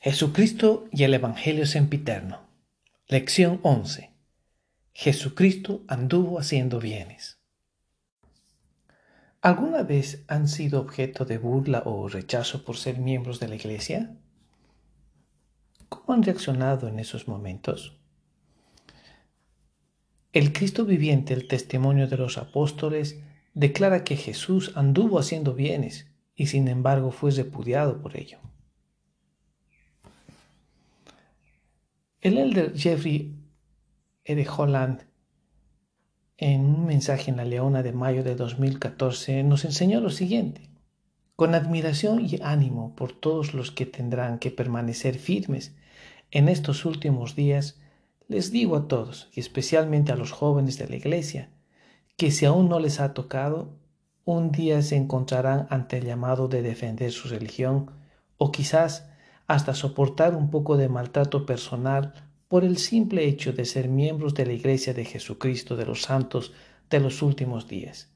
Jesucristo y el Evangelio sempiterno. Lección 11. Jesucristo anduvo haciendo bienes. ¿Alguna vez han sido objeto de burla o rechazo por ser miembros de la Iglesia? ¿Cómo han reaccionado en esos momentos? El Cristo viviente, el testimonio de los apóstoles, declara que Jesús anduvo haciendo bienes y sin embargo fue repudiado por ello. El elder Jeffrey R. Holland, en un mensaje en la Leona de mayo de 2014, nos enseñó lo siguiente. Con admiración y ánimo por todos los que tendrán que permanecer firmes en estos últimos días, les digo a todos, y especialmente a los jóvenes de la iglesia, que si aún no les ha tocado, un día se encontrarán ante el llamado de defender su religión, o quizás hasta soportar un poco de maltrato personal por el simple hecho de ser miembros de la Iglesia de Jesucristo de los Santos de los últimos días.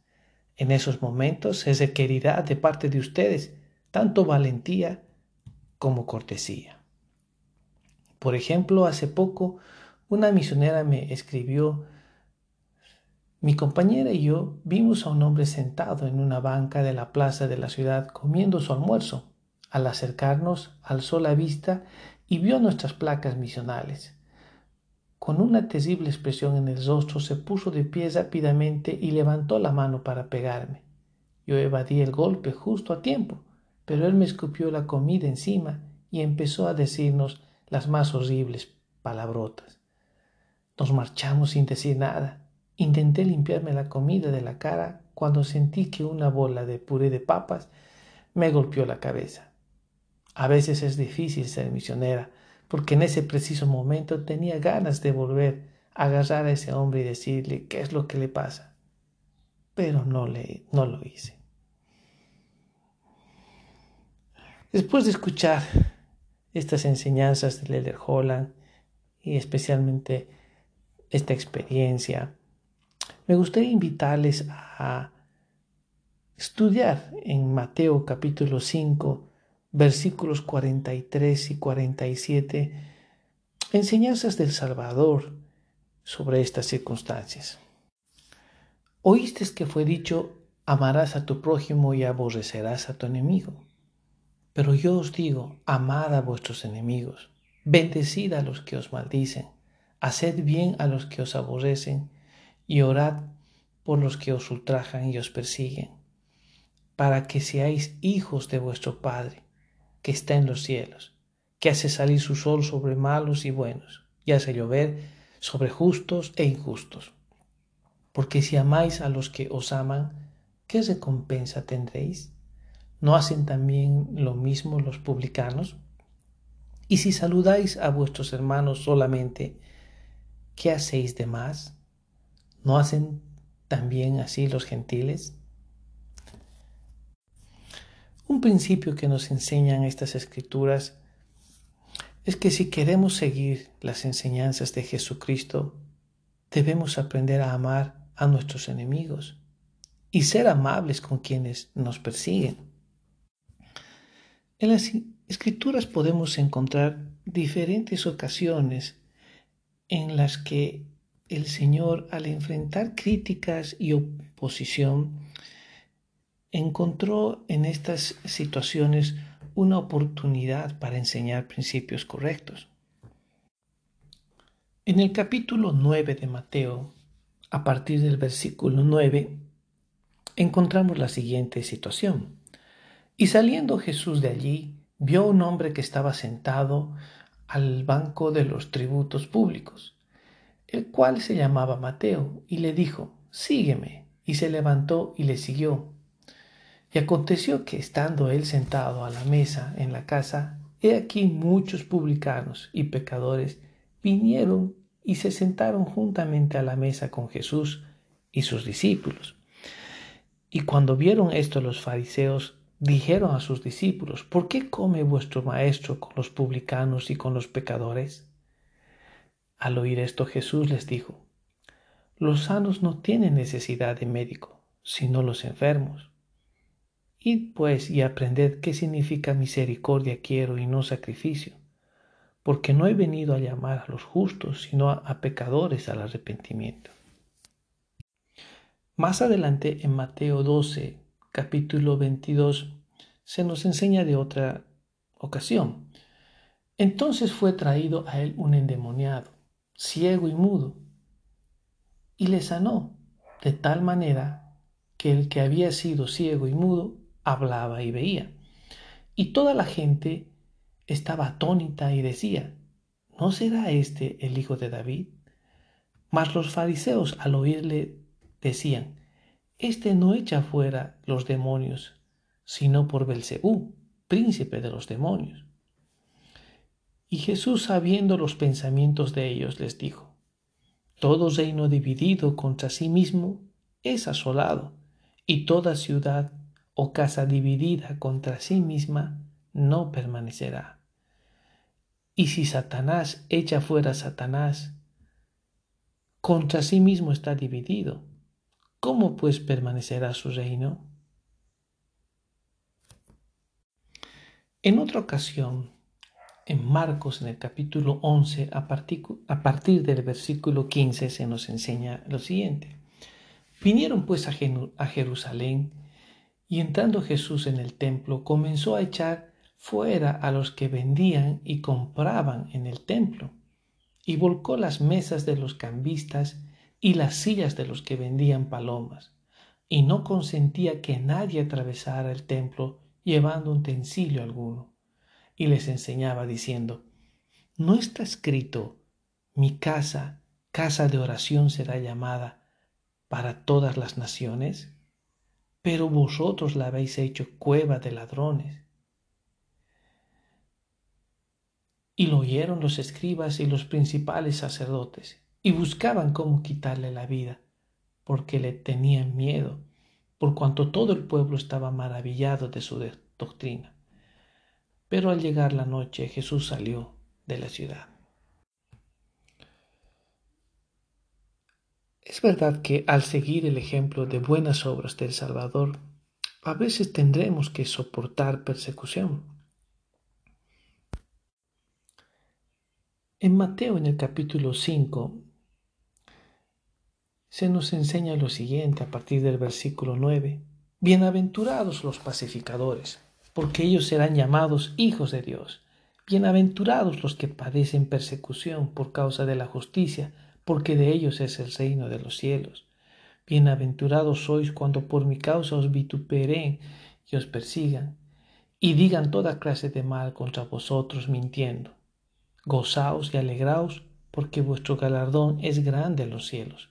En esos momentos se requerirá de parte de ustedes tanto valentía como cortesía. Por ejemplo, hace poco una misionera me escribió mi compañera y yo vimos a un hombre sentado en una banca de la plaza de la ciudad comiendo su almuerzo. Al acercarnos, alzó la vista y vio nuestras placas misionales. Con una terrible expresión en el rostro se puso de pie rápidamente y levantó la mano para pegarme. Yo evadí el golpe justo a tiempo, pero él me escupió la comida encima y empezó a decirnos las más horribles palabrotas. Nos marchamos sin decir nada. Intenté limpiarme la comida de la cara cuando sentí que una bola de puré de papas me golpeó la cabeza. A veces es difícil ser misionera, porque en ese preciso momento tenía ganas de volver a agarrar a ese hombre y decirle qué es lo que le pasa. Pero no, le, no lo hice. Después de escuchar estas enseñanzas de Leder Holland y especialmente esta experiencia, me gustaría invitarles a estudiar en Mateo capítulo 5 versículos 43 y 47, enseñanzas del Salvador sobre estas circunstancias. Oíste que fue dicho, amarás a tu prójimo y aborrecerás a tu enemigo. Pero yo os digo, amad a vuestros enemigos, bendecid a los que os maldicen, haced bien a los que os aborrecen y orad por los que os ultrajan y os persiguen, para que seáis hijos de vuestro Padre que está en los cielos, que hace salir su sol sobre malos y buenos, y hace llover sobre justos e injustos. Porque si amáis a los que os aman, ¿qué recompensa tendréis? ¿No hacen también lo mismo los publicanos? Y si saludáis a vuestros hermanos solamente, ¿qué hacéis de más? ¿No hacen también así los gentiles? Un principio que nos enseñan estas escrituras es que si queremos seguir las enseñanzas de Jesucristo, debemos aprender a amar a nuestros enemigos y ser amables con quienes nos persiguen. En las escrituras podemos encontrar diferentes ocasiones en las que el Señor, al enfrentar críticas y oposición, encontró en estas situaciones una oportunidad para enseñar principios correctos. En el capítulo 9 de Mateo, a partir del versículo 9, encontramos la siguiente situación. Y saliendo Jesús de allí, vio un hombre que estaba sentado al banco de los tributos públicos, el cual se llamaba Mateo, y le dijo, Sígueme. Y se levantó y le siguió. Y aconteció que estando él sentado a la mesa en la casa, he aquí muchos publicanos y pecadores vinieron y se sentaron juntamente a la mesa con Jesús y sus discípulos. Y cuando vieron esto los fariseos, dijeron a sus discípulos, ¿por qué come vuestro maestro con los publicanos y con los pecadores? Al oír esto Jesús les dijo, los sanos no tienen necesidad de médico, sino los enfermos. Id pues y aprended qué significa misericordia quiero y no sacrificio, porque no he venido a llamar a los justos, sino a, pecadores al arrepentimiento. Más adelante, en Mateo 12, capítulo 22, se nos enseña de otra ocasión. Entonces fue traído a él un endemoniado, ciego y mudo, y le sanó de tal manera que el que había sido ciego y mudo hablaba y veía. Y toda la gente estaba atónita y decía, ¿no será este el hijo de David? Mas los fariseos al oírle decían, Este no echa fuera los demonios, sino por Belcebú, príncipe de los demonios. Y Jesús, sabiendo los pensamientos de ellos, les dijo, Todo reino dividido contra sí mismo es asolado, y toda ciudad o casa dividida contra sí misma no permanecerá. Y si Satanás echa fuera a Satanás, contra sí mismo está dividido. ¿Cómo pues permanecerá su reino? En otra ocasión, en Marcos, en el capítulo 11, a partir, del versículo 15, se nos enseña lo siguiente. Vinieron pues a, a Jerusalén y entrando Jesús en el templo comenzó a echar fuera a los que vendían y compraban en el templo, y volcó las mesas de los cambistas y las sillas de los que vendían palomas, y no consentía que nadie atravesara el templo llevando utensilio alguno, y les enseñaba diciendo, ¿no está escrito, mi casa, casa de oración será llamada para todas las naciones? Pero vosotros la habéis hecho cueva de ladrones. Y lo oyeron los escribas y los principales sacerdotes, y buscaban cómo quitarle la vida, porque le tenían miedo, por cuanto todo el pueblo estaba maravillado de su doctrina. Pero al llegar la noche Jesús salió de la ciudad. Es verdad que al seguir el ejemplo de buenas obras del Salvador, a veces tendremos que soportar persecución. En Mateo, en el capítulo 5, se nos enseña lo siguiente a partir del versículo 9. Bienaventurados los pacificadores, porque ellos serán llamados hijos de Dios. Bienaventurados los que padecen persecución por causa de la justicia, porque de ellos es el reino de los cielos. Bienaventurados sois cuando por mi causa os vituperen y os persigan, y digan toda clase de mal contra vosotros mintiendo. Gozaos y alegraos, porque vuestro galardón es grande en los cielos,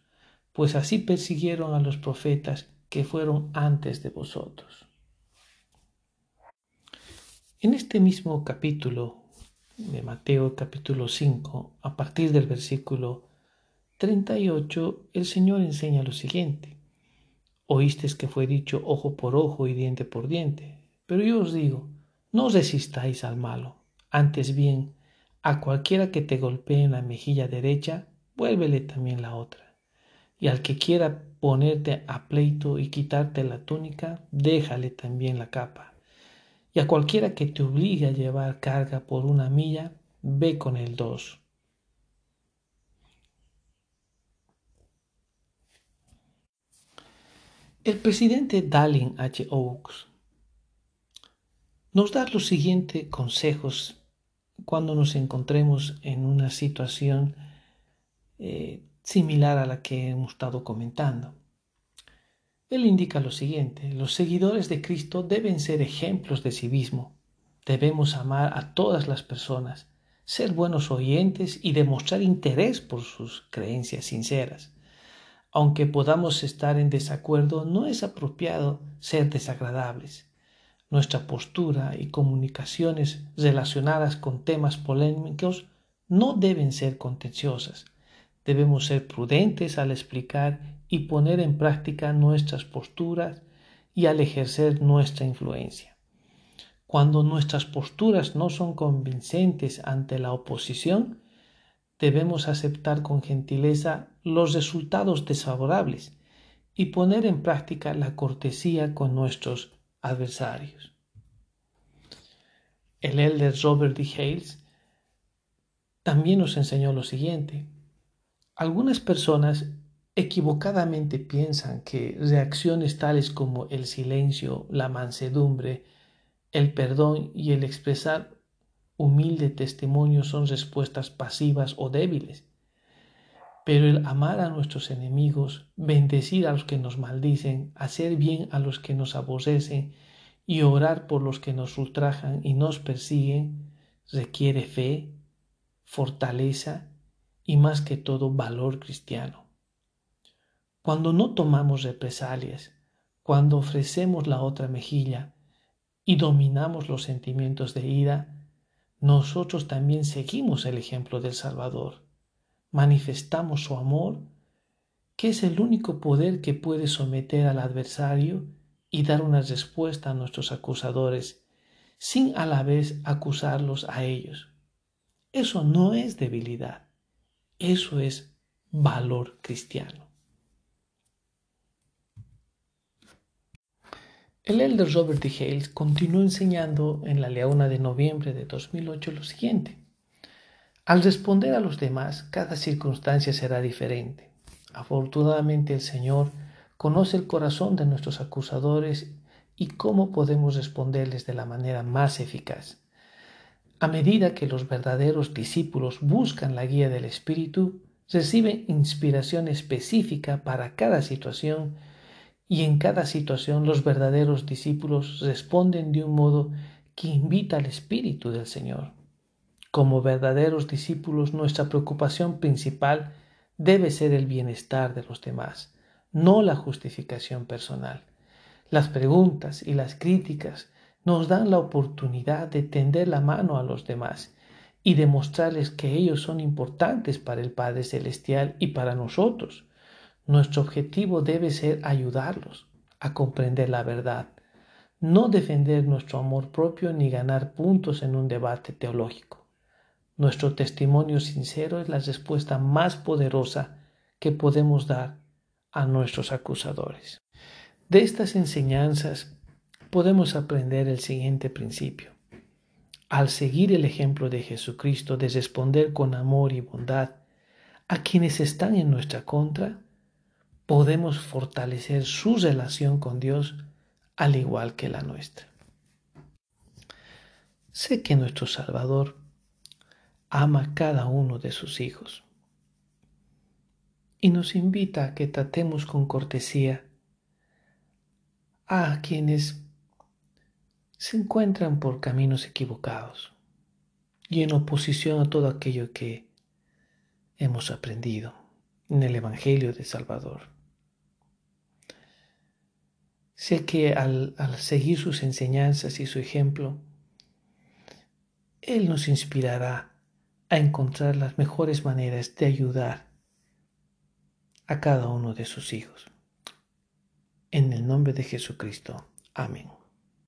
pues así persiguieron a los profetas que fueron antes de vosotros. En este mismo capítulo de Mateo capítulo 5, a partir del versículo 38, el Señor enseña lo siguiente. Oísteis que fue dicho ojo por ojo y diente por diente, pero yo os digo, no resistáis al malo, antes bien, a cualquiera que te golpee en la mejilla derecha, vuélvele también la otra. Y al que quiera ponerte a pleito y quitarte la túnica, déjale también la capa. Y a cualquiera que te obligue a llevar carga por una milla, ve con el dos. El presidente Dallin H. Oaks nos da los siguientes consejos cuando nos encontremos en una situación eh, similar a la que hemos estado comentando. Él indica lo siguiente, los seguidores de Cristo deben ser ejemplos de civismo, debemos amar a todas las personas, ser buenos oyentes y demostrar interés por sus creencias sinceras. Aunque podamos estar en desacuerdo, no es apropiado ser desagradables nuestra postura y comunicaciones relacionadas con temas polémicos no deben ser contenciosas. Debemos ser prudentes al explicar y poner en práctica nuestras posturas y al ejercer nuestra influencia. Cuando nuestras posturas no son convincentes ante la oposición, debemos aceptar con gentileza los resultados desfavorables y poner en práctica la cortesía con nuestros adversarios. El elder Robert D. Hales también nos enseñó lo siguiente. Algunas personas equivocadamente piensan que reacciones tales como el silencio, la mansedumbre, el perdón y el expresar humilde testimonio son respuestas pasivas o débiles. Pero el amar a nuestros enemigos, bendecir a los que nos maldicen, hacer bien a los que nos aborrecen y orar por los que nos ultrajan y nos persiguen, requiere fe, fortaleza y más que todo valor cristiano. Cuando no tomamos represalias, cuando ofrecemos la otra mejilla y dominamos los sentimientos de ira, nosotros también seguimos el ejemplo del Salvador manifestamos su amor, que es el único poder que puede someter al adversario y dar una respuesta a nuestros acusadores, sin a la vez acusarlos a ellos. Eso no es debilidad, eso es valor cristiano. El elder Robert D. Hales continuó enseñando en la Leona de noviembre de 2008 lo siguiente. Al responder a los demás, cada circunstancia será diferente. Afortunadamente el Señor conoce el corazón de nuestros acusadores y cómo podemos responderles de la manera más eficaz. A medida que los verdaderos discípulos buscan la guía del Espíritu, reciben inspiración específica para cada situación y en cada situación los verdaderos discípulos responden de un modo que invita al Espíritu del Señor. Como verdaderos discípulos, nuestra preocupación principal debe ser el bienestar de los demás, no la justificación personal. Las preguntas y las críticas nos dan la oportunidad de tender la mano a los demás y demostrarles que ellos son importantes para el Padre Celestial y para nosotros. Nuestro objetivo debe ser ayudarlos a comprender la verdad, no defender nuestro amor propio ni ganar puntos en un debate teológico. Nuestro testimonio sincero es la respuesta más poderosa que podemos dar a nuestros acusadores. De estas enseñanzas podemos aprender el siguiente principio. Al seguir el ejemplo de Jesucristo de responder con amor y bondad a quienes están en nuestra contra, podemos fortalecer su relación con Dios al igual que la nuestra. Sé que nuestro Salvador ama cada uno de sus hijos. Y nos invita a que tratemos con cortesía a quienes se encuentran por caminos equivocados y en oposición a todo aquello que hemos aprendido en el Evangelio de Salvador. Sé que al, seguir sus enseñanzas y su ejemplo, Él nos inspirará a encontrar las mejores maneras de ayudar a cada uno de sus hijos. En el nombre de Jesucristo. Amén.